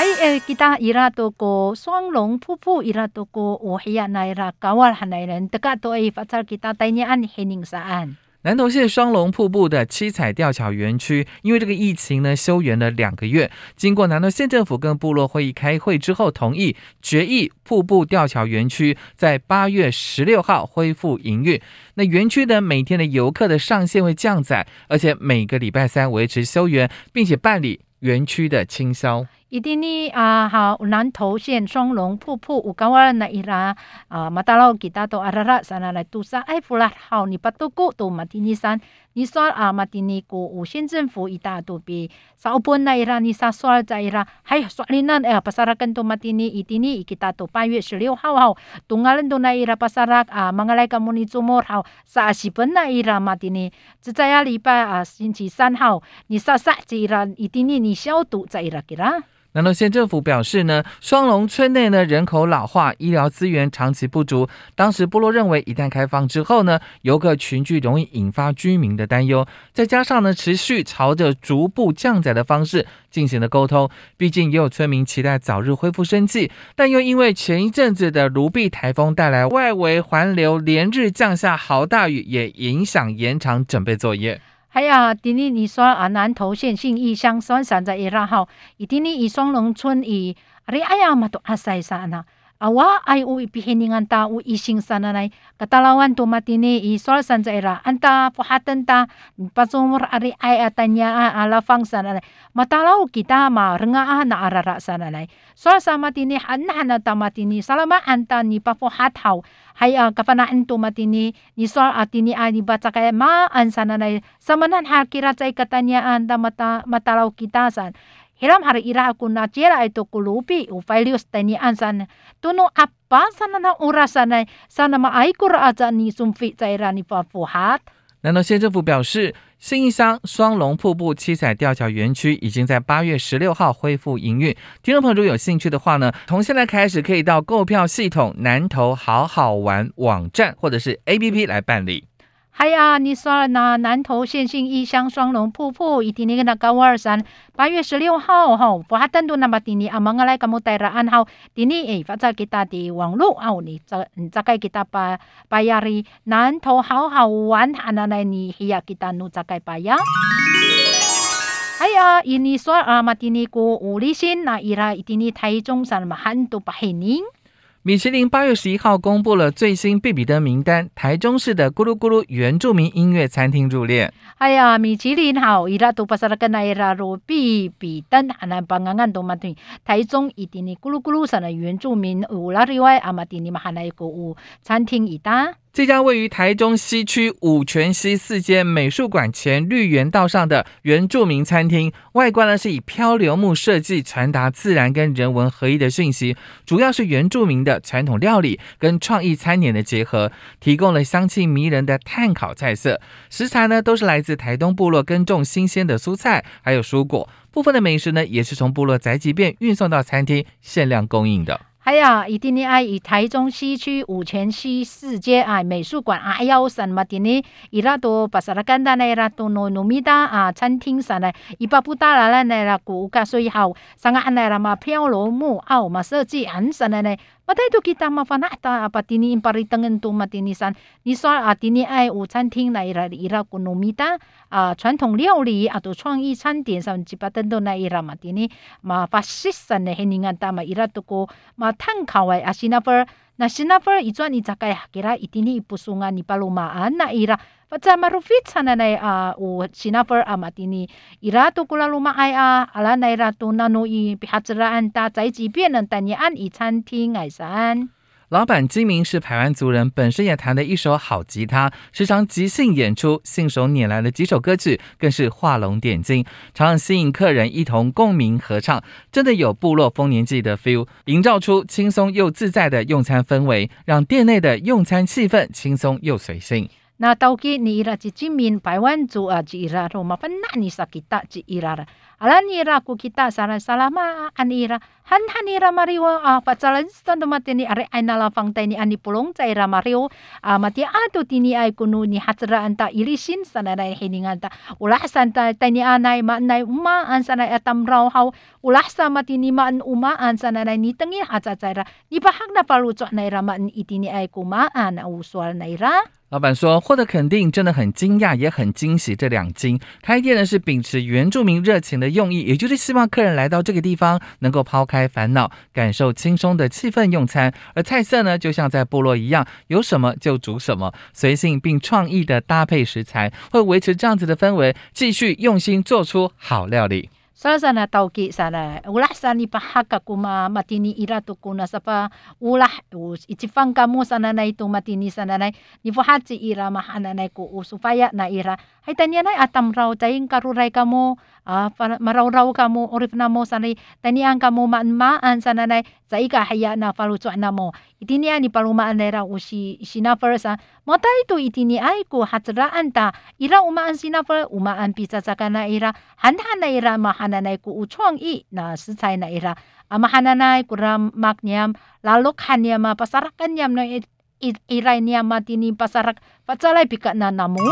还诶，记得伊拉多个双龙瀑布，伊拉多个我黑呀那伊拉高瓦汉来人，大家都会发出记得带你安黑宁沙安。南投县双龙瀑布的七彩吊桥园区，因为这个疫情呢，休园了两个月。经过南投县政府跟部落会议开会之后，同意决议，瀑布吊桥园区在八月十六号恢复营运。那园区的每天的游客的上限会降载，而且每个礼拜三维持休园，并且办理园区的清销。伊啲呢啊，好南投县双龙瀑布，有讲话那伊拉啊，马达老吉达都阿拉拉山来杜沙埃弗拉好，你巴多古都马蒂尼山，你说啊马蒂尼古有县政府伊大都比少本那伊拉你啥说在伊拉，还说你那哎巴萨拉跟都马蒂尼伊蒂尼伊吉达都八月十六号好，东阿伦都那伊拉巴萨拉啊，马来卡姆尼周末好，啥西本那伊拉马蒂尼，只在阿礼拜啊星期三号，你啥啥在伊拉伊蒂尼你消毒在伊拉吉拉。南投县政府表示呢，双龙村内呢人口老化，医疗资源长期不足。当时部落认为，一旦开放之后呢，游客群聚容易引发居民的担忧。再加上呢，持续朝着逐步降载的方式进行了沟通。毕竟也有村民期待早日恢复生计，但又因为前一阵子的卢碧台风带来外围环流，连日降下豪大雨，也影响延长准备作业。哎呀，今年你说啊，南投县信义乡双山在一拉号，伊今年伊双龙村以，啊你哎呀嘛都阿塞山呐。awa ai u ipi heningan u ising sananai katalawan tu matini i sol san era anta pohaten ta pasumur ari ai atanya ala fang sananai matalau kita ma renga na arara sananai sol sama tini hanna na ta matini salama anta ni papohat hau. Hai a kapana entu matini ni sol atini ani baca kaya ma an sananai samanan hakira cai katanya anta mata matalau kita san. Hiram hari ira aku na cera itu kulupi ufailius tani ansan tuno apa sana na urasana sana ma aikur aja ni sumfi zaira ni pafuhat 南投县政府表示，新义乡双龙瀑布七彩吊桥园区已经在八月十六号恢复营运。听众朋友如果有兴趣的话呢，从现在开始可以到购票系统南投好好玩网站或者是 APP 来办理。哎呀，你说那南投县信义乡双龙瀑布，一定那个那高二山，八月十六号哈，不哈登都那么第二，阿蒙阿来咁冇带了暗号，第二诶，发在给他的网络啊，你这你这个给他把把亚里南投好好玩，阿那来你嘿呀给他努这个把呀。哎呀，印尼说啊，马蒂尼古五里线那伊拉一定你台中山嘛很多把黑宁。米其林八月十一号公布了最新必比登名单，台中市的咕噜咕噜原住民音乐餐厅入列。哎呀，米其林好，伊拉都巴萨拉跟那伊拉罗必比登，阿南邦阿安都嘛对，台中一定的咕噜咕噜上的原住民乌拉里外阿嘛蒂尼嘛还来一个有餐厅一单。这家位于台中西区五泉溪四街美术馆前绿园道上的原住民餐厅，外观呢是以漂流木设计，传达自然跟人文合一的讯息。主要是原住民的传统料理跟创意餐点的结合，提供了香气迷人的炭烤菜色。食材呢都是来自台东部落耕种新鲜的蔬菜，还有蔬果。部分的美食呢也是从部落宅急便运送到餐厅，限量供应的。哎呀，一定呢爱以台中西区五泉西四街啊美术馆啊幺三嘛的呢，伊拉都巴萨拉干达呢伊拉都诺努米达啊餐厅上呢，伊巴布达拉啦呢啦古卡所以好，上个安呢啦嘛漂罗木奥嘛设计很神的呢。我带多给他麻烦那到阿巴蒂尼巴里登恩多嘛蒂尼山，你说阿蒂尼爱午餐厅来了伊拉古努米达啊，传统料理啊，都创意餐点上几巴登多那伊拉嘛蒂尼嘛发西山的黑人啊达马伊拉都过嘛碳烤外阿西那份那西那份一转你咋个呀？给他一点点不松啊，你巴鲁马安那伊拉。Ai a ala na ira to nanu i pihatsraan ta zai ji bian nan tan an i 餐厅爱山。老板金明是台湾族人，本身也弹得一手好吉他，时常即兴演出，信手拈来了几首歌曲，更是画龙点睛，常常吸引客人一同共鸣合唱，真的有部落丰年祭的 feel，营造出轻松又自在的用餐氛围，让店内的用餐气氛轻松又随性。Na tauki ni ira cicimin paiwan zu a ci ira. Roma penna ni sakita ci ira ala ni ira ku kita sara salama an ira. Han han ira mariwa a pacalan stand mate ni are aina la fang tai ni ani pulong cai ira mario a mati atu tini ai kunu ni hatra anta ilisin sana nai hiningan ta. Ulah santa tai ni anai ma nai uma an sana atam rau hau ulah sa mati ni ma an uma an sana nai ni tengi haca caira ni pahak na palu cok nai ra ma itini ai kuma an au sual nai ra 老板说，获得肯定真的很惊讶，也很惊喜。这两惊，开店呢是秉持原住民热情的用意，也就是希望客人来到这个地方能够抛开烦恼，感受轻松的气氛用餐。而菜色呢，就像在部落一样，有什么就煮什么，随性并创意的搭配食材，会维持这样子的氛围，继续用心做出好料理。Sa sana tauki sana. Ulah sani pahaka kuma matini ira tu kuna sapa. Ulah us itifang kamu sana na itu matini sana na ni fahatsi ira mahana na ku supaya na ira hay tanya na atam raw taying karuray kamu ah, para- maraw raw kamu orif na mo sana taniang kamu maan maan sana na sa ika haya na faluto na mo itini ani palumaan na ra usi sinafer sa mata itu itini ay ku hatraan ta ira umaan sinafer umaan pizza sa kana ira handa na ira mahananay ku uchong i na sisay na ira amahananay ku ram maknyam lalok hanyam ma pasarakan yam na i- i- iray niya matini pasarak patsalay pika na namu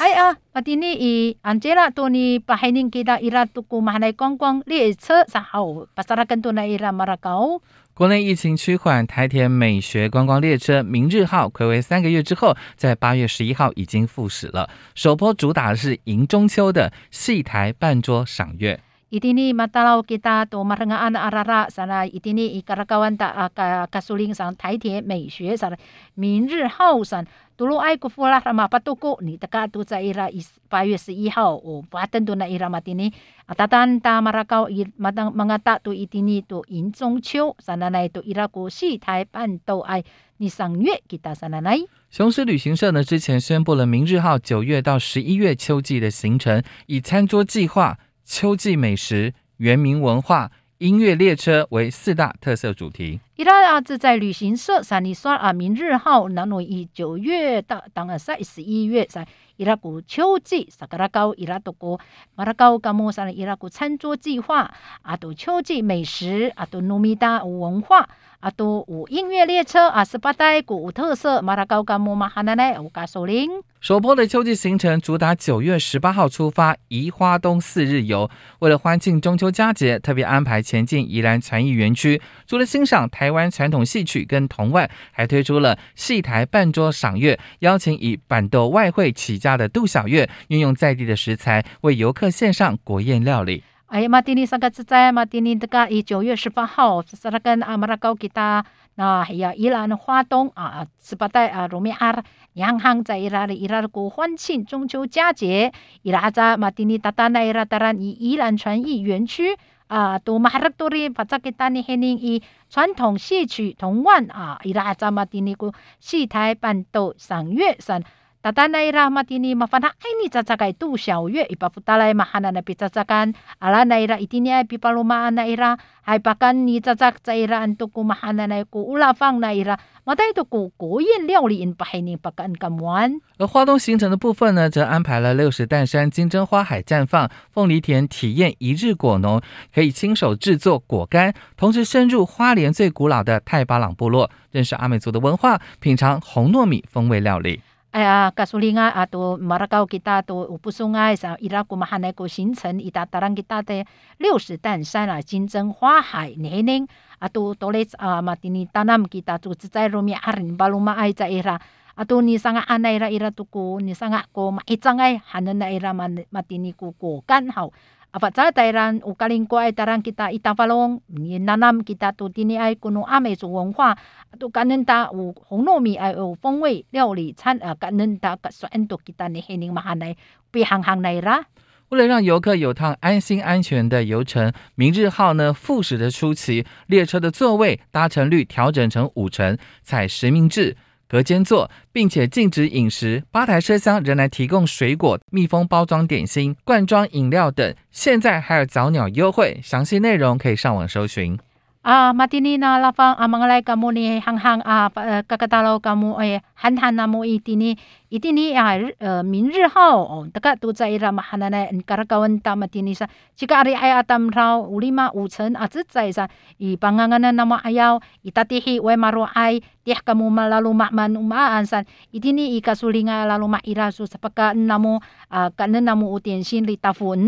哎呀，我今年伊安吉拉多尼把海宁给到伊拉多古马来逛逛列车，然后把萨拉更多来伊拉马拉高。国内疫情趋缓，台铁美学观光列车明日号暌违三个月之后，在八月十一号已经复驶了。首波主打的是迎中秋的戏台半桌赏月。伊蒂尼马达拉奥吉达马拉阿阿拉拉，萨伊蒂尼伊卡拉高万达阿卡卡林上台铁美学萨拉明日号上。独龙爱国夫啦，他马帕多国，你大概都在伊拉一八月十一号，我巴登度那伊拉马蒂尼，阿达丹达马拉高伊，马当玛达都伊蒂尼都迎中秋，莎奶奶都伊拉国西台半岛爱日赏月，其他莎奶奶。雄狮旅行社呢，之前宣布了明日号九月到十一月秋季的行程，以餐桌计划、秋季美食、原民文化、音乐列车为四大特色主题。Ira a 自在旅行社三你说啊，明日号那诺以九月到当然在十一月在伊拉古秋季萨格拉高 ira 都古马拉高嘎莫山的伊拉古餐桌计划阿，都秋季美食阿，都努米达文化阿，都有音乐列车阿，十八代古特色马拉高嘎莫马哈奈奈乌嘎首领。首波的秋季行程主打九月十八号出发，宜花东四日游。为了欢庆中秋佳节，特别安排前进宜兰传艺园区。除了欣赏台台湾传统戏曲跟同腕，还推出了戏台半桌赏月，邀请以板豆外汇起家的杜小月，运用在地的食材，为游客献上国宴料理。哎呀，马丁尼萨克兹在马丁尼德嘎以九月十八号，萨拉根阿马拉高吉他，那还有伊兰花东啊，十八代啊，罗密阿娘行在伊拉的伊拉的国欢庆中秋佳节，伊拉在马丁尼达达奈伊拉达兰以伊兰传艺园区。啊，多玛哈多里发展嘅丹尼黑林以传统戏曲同玩啊伊拉阿查嘛，第二个戏台伴奏赏月赏。大达奈拉马蒂尼马凡他爱你扎扎盖杜小月伊巴夫达莱马哈纳纳比扎扎干阿拉奈拉伊蒂尼埃比巴鲁马阿奈拉还巴干尼扎扎扎伊拉安托古马哈纳奈古乌拉方奈拉马代托古国宴料理因巴海尼巴干干完。而花东行程的部分呢，则安排了六十担山金针花海绽放凤梨田体验一日果农，可以亲手制作果干，同时深入花莲最古老的泰巴朗部落，认识阿美族的文化，品尝红糯米风味料理。哎呀，告诉你啊，啊，都马拉高给达都我不松啊，像伊拉古马哈奈古形成伊拉达兰给达的六十担山啊，金针花海年龄啊，都多嘞啊，马蒂尼达南给达组织在罗密阿林巴鲁马埃在伊拉啊，都尼桑阿奈伊拉伊拉都古尼桑啊古马一张哎，哈能奈伊拉马马蒂尼古果干好。Apat sa tayran ukaling ko ay tarang kita itapalong ni nanam kita tu tini ay kuno ame su 文化 ato kanen ta u 红糯米 ay u 风味料理餐啊 kanen ta ka soen to kita ni hining mahanay pihang hang na ira 为了让游客有趟安心安全的游程，明日号呢复驶的初期，列车的座位搭乘率调整成五成，采实名制。隔间坐，并且禁止饮食。八台车厢仍然提供水果、密封包装点心、罐装饮料等。现在还有早鸟优惠，详细内容可以上网搜寻。啊，马蒂尼娜拉芳阿蒙莱甘姆尼憨憨啊，呃，嘎嘎达楼甘姆哎，憨憨那么一点呢。Itini ri- eh, min ri oh taka tu zai ra mahana na karakawan ta matini sa jika ari ay atam ulima uchen a zi zai sa i panganganan na mo ayaw itatihi we maro ay tiah kamu malalu makman umaan san itini i kasulinga lalu ma irasu sapaka namo ah, kanen namo utien sin li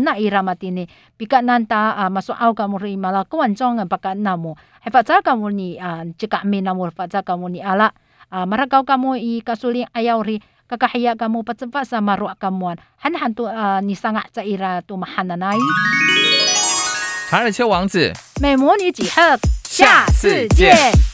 na ira matini pika nanta ah, masuk au kamu ri malakuan jong ang paka namo hai faza kamu ni mi ala marakau kasuling kakahaya kamu patsepa sa maru kamuan han han tu ah, ni sanga sa ira to mahananai 查尔丘王子，美魔女几何，下次见。